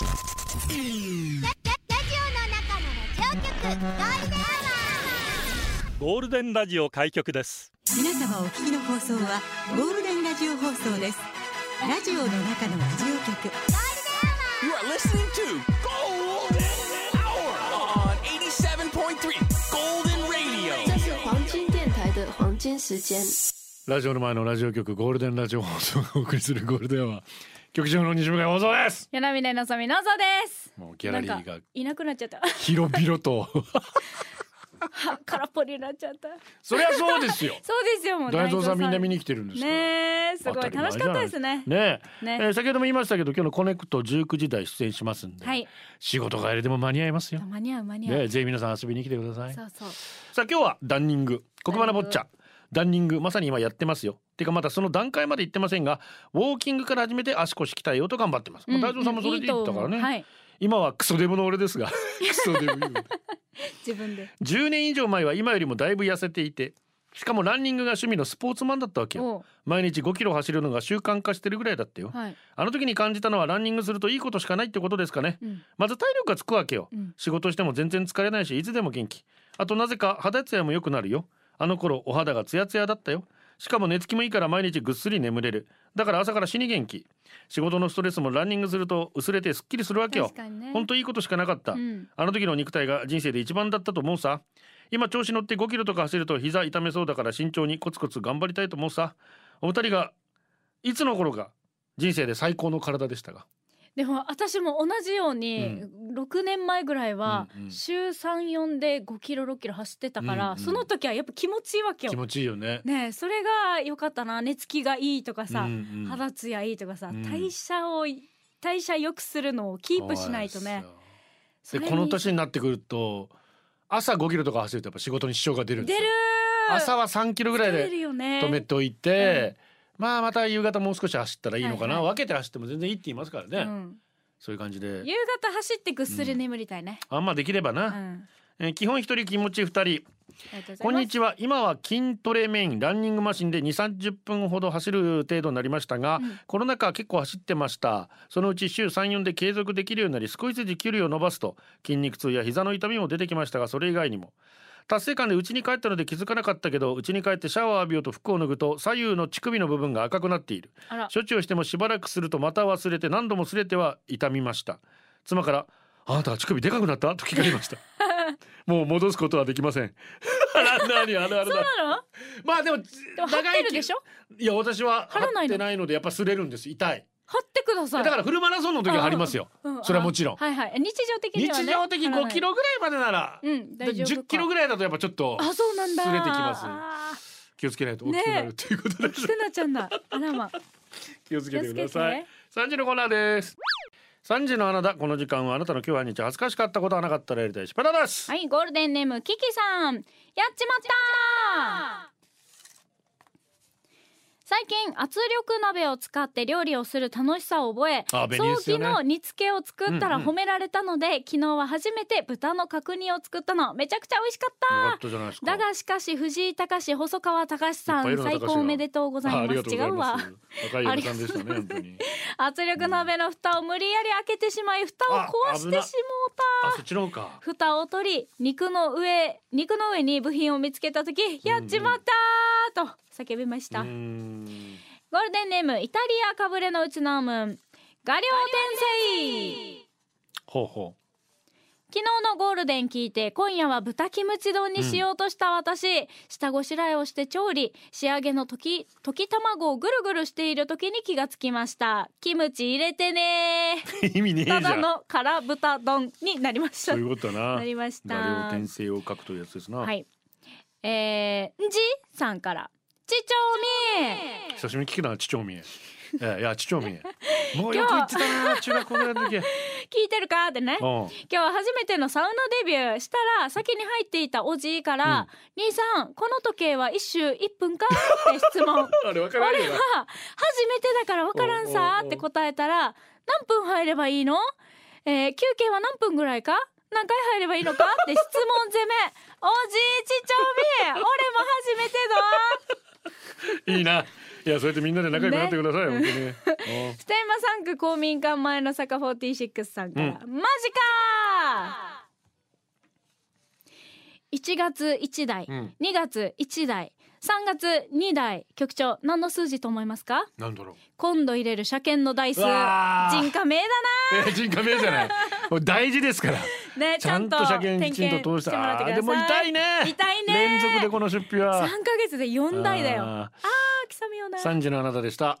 ゴールデンラジオ開局です皆様お聞きの放送はゴールデンラジオ放送ですラジオの中のラジオ局 You are listening to Golden Hour on 87.3 Golden Radio. 这是黄金电台的黄金时间。ラジオの前のラジオ局ゴールデンラジオ放送をお送りするゴールデンは局長の西向井放送です。柳根のぞみのぞです。もうギャラリーがいなくなっちゃった。広々と。は 空っぽになっちゃった。そりゃそうですよ。そうですよもう。大蔵さんみんな見にに来てるんですねえすごい。楽しかったですね。ねえ。ね。えー先ほども言いましたけど今日のコネクト19時台出演しますんで、はい。仕事帰りでも間に合いますよ。間に合う間に合う、ねえぜひ皆さん遊びに来てください。そうそう。さあ今日はダンニング。黒花ボッチャダンニングまさに今やってますよてかまだその段階まで行ってませんがウォーキングから始めて足腰鍛えようと頑張ってます、まあ、大蔵さんもそれで言ったからね、いいはい。今はクソデブの俺ですが。クソデブ。自分で。10年以上前は今よりもだいぶ痩せていてしかもランニングが趣味のスポーツマンだったわけよ。毎日5キロ走るのが習慣化してるぐらいだったよ、はい。あの時に感じたのはランニングするといいことしかないってことですかね、うん。まず体力がつくわけよ、うん。仕事しても全然疲れないしいつでも元気。あとなぜか肌ツヤも良くなるよ。あの頃お肌がツヤツヤだったよしかも寝つきもいいから毎日ぐっすり眠れる。だから朝から死に元気。仕事のストレスもランニングすると薄れてすっきりするわけよ。ね。ほんといいことしかなかった、うん。あの時の肉体が人生で一番だったと思うさ。今調子乗って5キロとか走ると膝痛めそうだから慎重にコツコツ頑張りたいと思うさ。お二人がいつの頃が人生で最高の体でしたがでも私も同じように、6年前ぐらいは週34で5キロ6キロ走ってたから、その時はやっぱ気持ちいいわけよ。気持ちいいよね。ねえそれが良かったな。寝つきがいいとかさ、肌ツヤいいとかさ、うん。代謝を代謝良くするのをキープしないとね。でこの年になってくると朝5キロとか走るとやっぱ仕事に支障が出るんですよ。出る朝は3キロぐらいでるよね。止めておいて、まあまた夕方もう少し走ったらいいのかな、はいはい。分けて走っても全然いいって言いますからね、うん。そういう感じで。夕方走ってぐっすり眠りたいね、あんまできればな、うん。えー基本一人気持ち二人。こんにちは今は筋トレメインランニングマシンで2 3 0分ほど走る程度になりましたが、うん。コロナ禍結構走ってました。そのうち週34で継続できるようになり少しずつ距離を伸ばすと筋肉痛や膝の痛みも出てきましたがそれ以外にも達成感で家に帰ったので気づかなかったけど家に帰ってシャワー浴びようと服を脱ぐと左右の乳首の部分が赤くなっている。処置をしてもしばらくするとまた忘れて何度もすれては痛みました。妻から「あなたは乳首でかくなった?」と聞かれました。もう戻すことはできません。あら何あるあるだなの？まあでもょいや私は張らないの張ってないのでやっぱ擦れるんです。痛い張ってください。だからフルマラソンの時は張りますよ。それはもちろん。はいはい。日常的には、ね、日常的5キロぐらいまでならうんで大丈夫か。10キロぐらいだとやっぱちょっとあそうなんだ。擦れてきます。あ気をつけないと大きくなるということでーしてなちゃんだ。あらま気をつけてください。三時のコーナーです。三時のあなたこの時間はあなたの今日は日恥ずかしかったことはなかったらやりたいしパラです。はいゴールデンネームキキさん。やっちまった最近圧力鍋を使って料理をする楽しさを覚えね。早期の煮付けを作ったらうんうん。褒められたので、昨日は初めて豚の角煮を作ったの。めちゃくちゃ美味しかった。だがしかし藤井隆細川隆さん最高おめでとうございます。違うわ。圧力鍋の蓋を無理やり開けてしまい蓋を壊してしもうた。蓋を取り肉の上肉の上に部品を見つけた時やっちまったーと叫びました、ゴールデンネームイタリアかぶれのうちのームガリョウ天ほうほ昨日のゴールデン聞いて今夜は豚キムチ丼にしようとした私、下ごしらえをして調理。仕上げの溶き溶き卵をぐるぐるしている時に気がつきました。キムチ入れてねう 意味ねただの辛豚丼になりました。そういうことだな。なりました。画量転生を書くというやつですな、はい。えー、んじさんからちちょみ。久しぶりに聞くなちちょみ。ええいやちちょみ。え もうよく言ってたな中学校ぐらいの時 聞いてるか？ってね。うん。今日は初めてのサウナデビューしたら先に入っていたおじいから「兄さんこの時計は一周1分か?」って質問。あれ分からんよ。俺は初めてだから分からんさって答えたら何分入ればいいの、えー休憩は何分ぐらいか？何回入ればいいのか？って質問攻め。おじいちちょみ俺も初めてだ いいな。いやそうやってみんなで仲良くなってください、本当に普天間3区公民館前の坂46さんから、マジか1月1台、うん。2月1台3月2台局長何の数字と思いますか？なんだろう。今度入れる車検の台数人家名だえー。人家名じゃない。大事ですから。な ねちゃんと車検きちんと通して点検してもらってください。あーでも痛いね。痛いねでこの出費は。3ヶ月で4台だよ。ああーきさみよなー3時のあなたでした。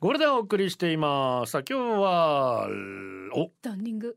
これでお送りしています。さあ今日はおダンニング。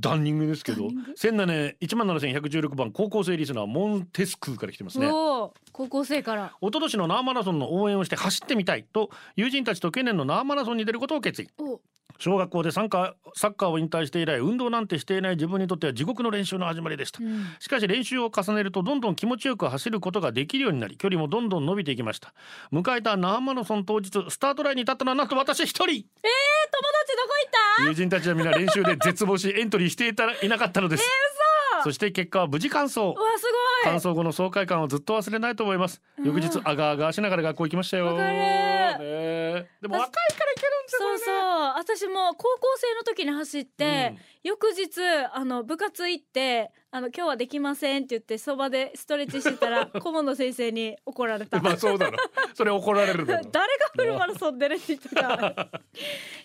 ダンニングですけど千七年一万七千百十六番高校生リスナーモンテスクーから来てますね。高校生から。一昨年のナーマラソンの応援をして走ってみたいと友人たちと去年のナーマラソンに出ることを決意。お小学校でサッカーサッカーを引退して以来運動なんてしていない自分にとっては地獄の練習の始まりでした。うん。しかし練習を重ねるとどんどん気持ちよく走ることができるようになり距離もどんどん伸びていきました。迎えたナーマラソン当日スタートラインに立ったのはなんと私一人。友達どこ行っ友人たちは皆練習で絶望しエントリーしていたいなかったのです、そして結果は無事完走。わすごい。完走後の爽快感をずっと忘れないと思います。翌日あがあがしながら学校行きましたよ。わかる。ねえ。でも若いからいけるそうそう。私も高校生の時に走って、翌日あの部活行ってあの今日はできませんって言ってそばでストレッチしてたら 顧問の先生に怒られた。まあそうだろそれ怒られる 誰がフルマラソン出るって言ってた。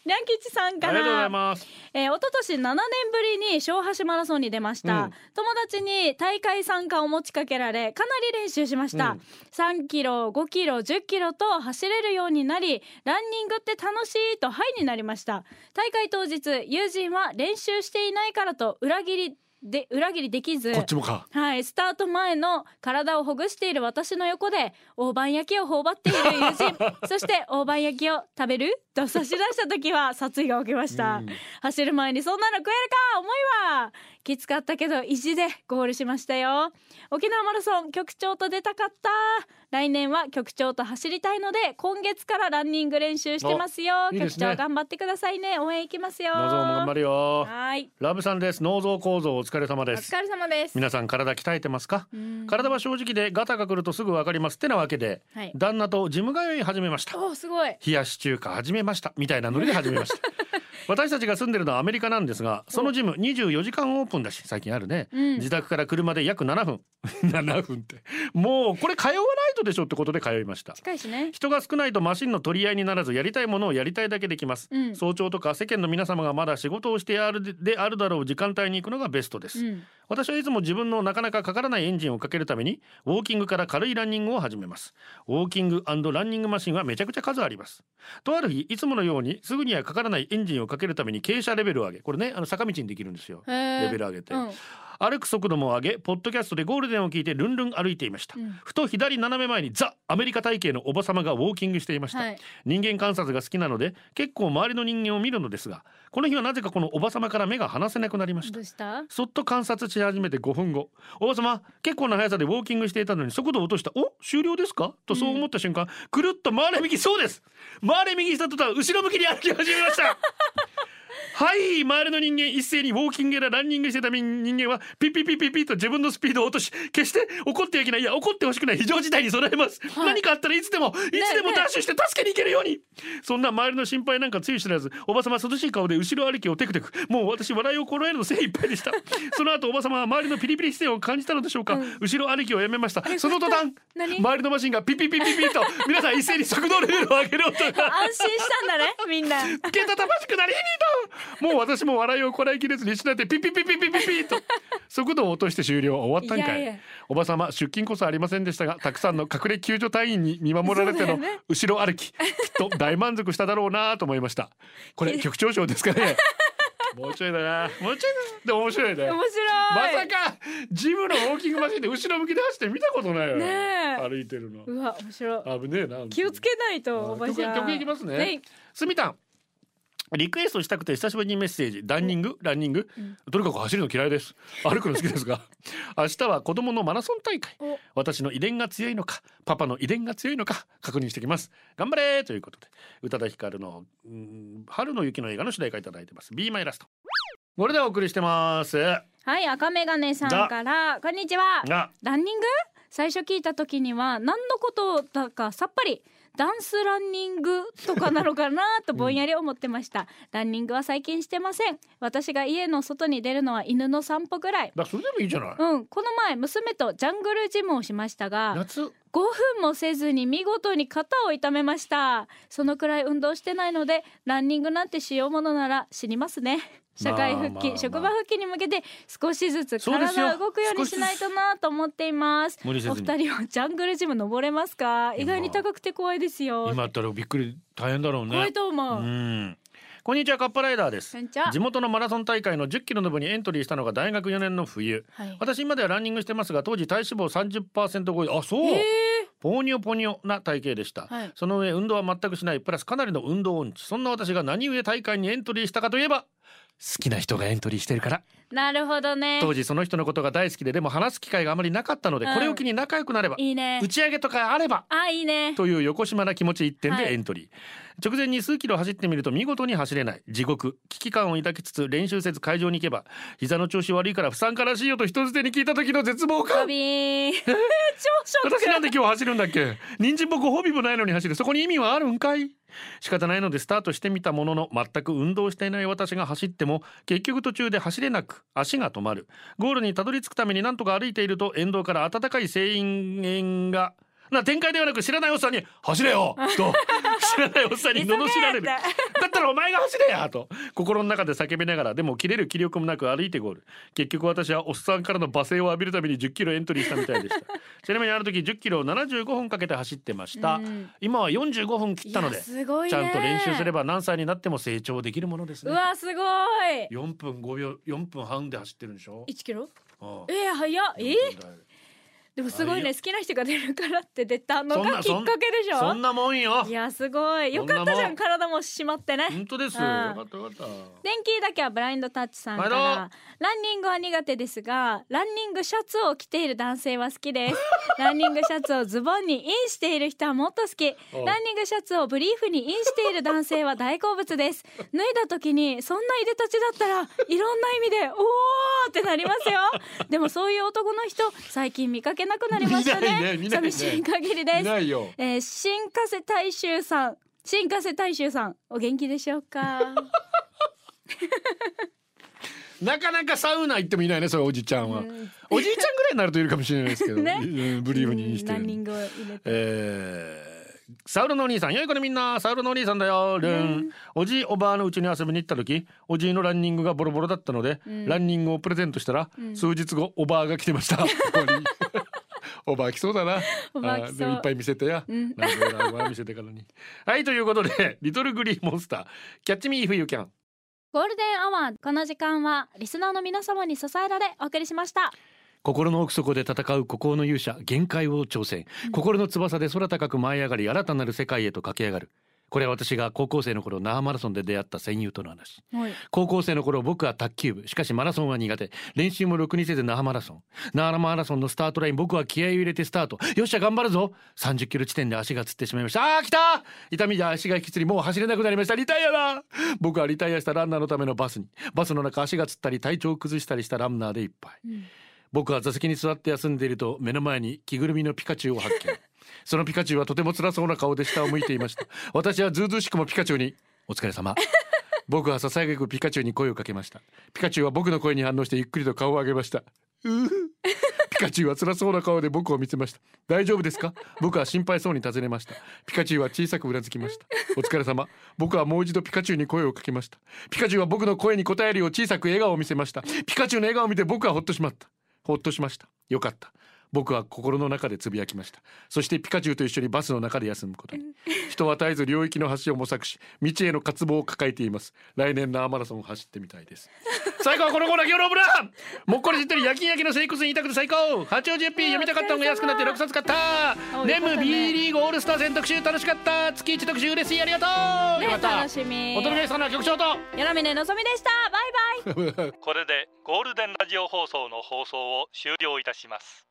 にゃん吉さんかありがとうございらます。えー、一昨年7年ぶりに小橋マラソンに出ました、うん。友達に大会参加を持ちかけられかなり練習しました、うん。3キロ5キロ10キロと走れるようになりランニングって楽しいとハイになりました。大会当日友人は練習していないからと裏切りで裏切りできずこっちもか。はい、スタート前の体をほぐしている私の横で大判焼きを頬張っている友人 そして大判焼きを食べると差し出した時は殺意が起きました、うん。走る前にそんなの食えるか重いわきつかったけど意地でゴールしましたよ。沖縄マラソン局長と出たかった来年は局長と走りたいので今月からランニング練習してますよ。おいいですね。局長頑張ってくださいね。応援行きますよ。脳臓も頑張るよ。はい。ラブさんです。脳臓構造お疲れ様おです。疲れ様です。皆さん体鍛えてますか？うん。体は正直でガタが来るとすぐわかります。ってなわけで、はい。旦那とジム通い始めました。おすごい。冷やし中華始めました。みたいなノリで始めました私たちが住んでるのはアメリカなんですがそのジム24時間オープンだし最近あるね、うん。自宅から車で約7分。7分って。もうこれ通わないとでしょってことで通いました。近いしね。人が少ないとマシンの取り合いにならずやりたいものをやりたいだけできます、うん。早朝とか世間の皆様がまだ仕事をしてあるでであるだろう時間帯に行くのがベストです、うん。私はいつも自分のなかなかかからないエンジンをかけるためにウォーキングから軽いランニングを始めます。ウォーキングランニングマシンはめちゃくちゃ数あります。とある日いつものようにすぐにはかからないエンジンをかけるために傾斜レベルを上げこれねあの坂道にできるんですよ。レベル上げて、うん歩く速度も上げポッドキャストでゴールデンを聞いてルンルン歩いていました、うん。ふと左斜め前にザ・アメリカ体型のおばさまがウォーキングしていました、はい。人間観察が好きなので結構周りの人間を見るのですがこの日はなぜかこのおばさまから目が離せなくなりました。そっと観察し始めて5分後おばさま結構な速さでウォーキングしていたのに速度を落としたお終了ですか？とそう思った瞬間、くるっと回れ右そうです。回れ右した途端後ろ向きに歩き始めましたはい周りの人間一斉にウォーキングやらランニングしてた人間はピッピッピッピッピッと自分のスピードを落とし決して怒ってはいけない。いや怒ってほしくない。非常事態に備えます、はい。何かあったらいつでもいつでもダッシュして助けに行けるように、そんな周りの心配なんかつゆ知らずおばさま涼しい顔で後ろ歩きをテクテク。もう私笑いをこらえるの精一杯でした。その後おばさまは周りのピリピリ視線を感じたのでしょうか、後ろ歩きをやめました。その途端何？周りのマシンがピッピッピッピッピッと 皆さん一斉に速度レベルを上げる音が安心したんだねみんな。けたたましくなりにともう私も笑いをこらえきれずにしなってピッピッピッピッピッピッピッと。速度を落として終了。終わったんかい。おばさま出勤こそありませんでしたがたくさんの隠れ救助隊員に見守られての後ろ歩ききっと大満足しただろうなと思いました。これ局長賞ですかね。もうちょいだな。もうちょいだ。でも面白いね。面白い。まさかジムのウォーキングマシンで後ろ向きで走って見たことないよ。ねえ。歩いてるの。うわ面白い。危ねえな気をつけないとあおばちゃん。曲曲いきますね。はい。すみたんリクエストしたくて久しぶりにメッセージランニングランニング、とにかく走るの嫌いです。歩くの好きですが 明日は子供のマラソン大会。お。私の遺伝が強いのかパパの遺伝が強いのか確認してきます。頑張れ！ということで宇多田ヒカルのうん春の雪の映画の主題歌いただいてます。Be My Last これでお送りしてます。はい赤メガネさんからこんにちは。が。ランニング？最初聞いた時には何のことだかさっぱりダンスランニングとかなのかなとぼんやり思ってました、ランニングは最近してません。私が家の外に出るのは犬の散歩ぐらい。だそれでもいいじゃない、うん、この前娘とジャングルジムをしましたが夏？5分もせずに見事に肩を痛めました。そのくらい運動してないのでランニングなんてしようものなら死にますね社会復帰、まあまあまあ。職場復帰に向けて少しずつ体を動くようにしないとなと思っています。お二人はジャングルジム登れますか？意外に高くて怖いですよ。今やったらびっくり大変だろうね。怖いと思う、うん。こんにちはカッパライダーです。地元のマラソン大会の10キロの部にエントリーしたのが大学4年の冬。はい。私今ではランニングしてますが当時体脂肪30%超え。あそう、えポニョポニョな体型でした、はい。その上運動は全くしない。プラスかなりの運動音痴。そんな私が何故大会にエントリーしたかといえば好きな人がエントリーしてるから。ー、なるほどね。当時その人のことが大好きででも話す機会があまりなかったので、うん。これを機に仲良くなればいいね。打ち上げとかあればあいいね。という横島な気持ち一点はい。でエントリー、直前に数キロ走ってみると見事に走れない。地獄危機感を抱きつつ練習せず会場に行けば膝の調子悪いから不参加らしいよと人づてに聞いた時の絶望ゴ感 私なんで今日走るんだっけ？人参もご褒美もないのに走る。そこに意味はあるんかい？仕方ないのでスタートしてみたものの全く運動していない私が走っても結局途中で走れなく足が止まる。ゴールにたどり着くために何とか歩いていると沿道から温かい声援がな展開ではなく知らないおっさんに「走れよ!」と。知らないおっさんに罵られる。だったらお前が走れやと。心の中で叫びながらでも切れる気力もなく歩いてゴール。結局私はおっさんからの罵声を浴びるために1 0キロエントリーしたみたいでした。ちなみにあの時1 0キロを75分かけて走ってました、うん。今は45分切ったのいでね。ちゃんと練習すれば何歳になっても成長できるものですね。うわすごい。4分5秒4分半で走ってるんでしょ？1キロ？ああえー、早っ。えー、4分台でもすごいね好きな人が出るからって出たのがきっかけでしょ？そんなもんよ。いやすごい。よかったじゃん。体も締まってね。本当です。うん。よかったよかった。電気だけはブラインドタッチさんから、ランニングは苦手ですがランニングシャツを着ている男性は好きです。ランニングシャツをズボンにインしている人はもっと好き。ランニングシャツをブリーフにインしている男性は大好物です。脱いだ時にそんないでたちだったらいろんな意味でおーってなりますよ。でもそういう男の人最近見かけなくなりましたねね。ね寂しい限りですいないよ。えー、新加瀬大衆さん。新加瀬大衆さんお元気でしょうか？なかなかサウナ行ってもいないねそういうおじちゃんは、うん。おじいちゃんぐらいになるといるかもしれないですけど、ね。うんブリーフにして。るランニングを入れて。えーサウルのお兄さん。よい子のみんな。サウルのお兄さんだよルン、おじいおばあのうちに遊びに行った時おじいのランニングがボロボロだったので、ランニングをプレゼントしたら、数日後おばあが来てました おばあ来そうだな。おばあ来そういっぱい見せてや、ん。なん見せてからに。はいということでリトルグリーンモンスター。キャッチミーフユキャン。ゴールデンアワーこの時間はリスナーの皆様に支えられお送りしました。心の奥底で戦う孤高の勇者限界を挑戦、心の翼で空高く舞い上がり新たなる世界へと駆け上がるこれは私が高校生の頃那覇マラソンで出会った戦友との話。はい。高校生の頃僕は卓球部。しかしマラソンは苦手。練習もろくにせず那覇マラソン。那覇マラソンのスタートライン僕は気合を入れてスタート。よっしゃ頑張るぞ。30キロ地点で足がつってしまいました。あー来た！痛みで足が引きつりもう走れなくなりました。リタイアだ！僕はリタイアしたランナーのためのバスに。バスの中足がつったり体調を崩したりしたランナーでいっぱい、僕は座席に座って休んでいると目の前に着ぐるみのピカチュウを発見そのピカチュウはとても辛そうな顔で下を向いていました。私はずうずうしくもピカチュウにお疲れ様。僕はささやかくピカチュウに声をかけました。ピカチュウは僕の声に反応してゆっくりと顔を上げました。ピカチュウは辛そうな顔で僕を見つめました。大丈夫ですか？僕は心配そうに尋ねました。ピカチュウは小さくうなずきました。お疲れ様。僕はもう一度ピカチュウに声をかけました。ピカチュウは僕の声に応えるよう小さく笑顔を見せました。ピカチュウの笑顔を見て僕はほっとしまった。ほっとしました。よかった僕は心の中でつぶやきました。そしてピカチュウと一緒にバスの中で休むこと。に人は絶えず領域の橋を模索し道への渇望を抱えています。来年ナーマラソンを走ってみたいです。最高はこのコーナー今日のブラもっこりしってる夜勤焼きのセイクスに痛くて最高。八王子 FP 読みたかったのが安くなって6冊買った。おネムよかった。ね B リーグオールスター戦特集楽しかった。月一特集嬉しい。ありがとう。ね楽しみ。お届けしたのは局長と。よろみねのぞみでした。バイバイ。これでゴールデンラジオ放送の放送を終了いたします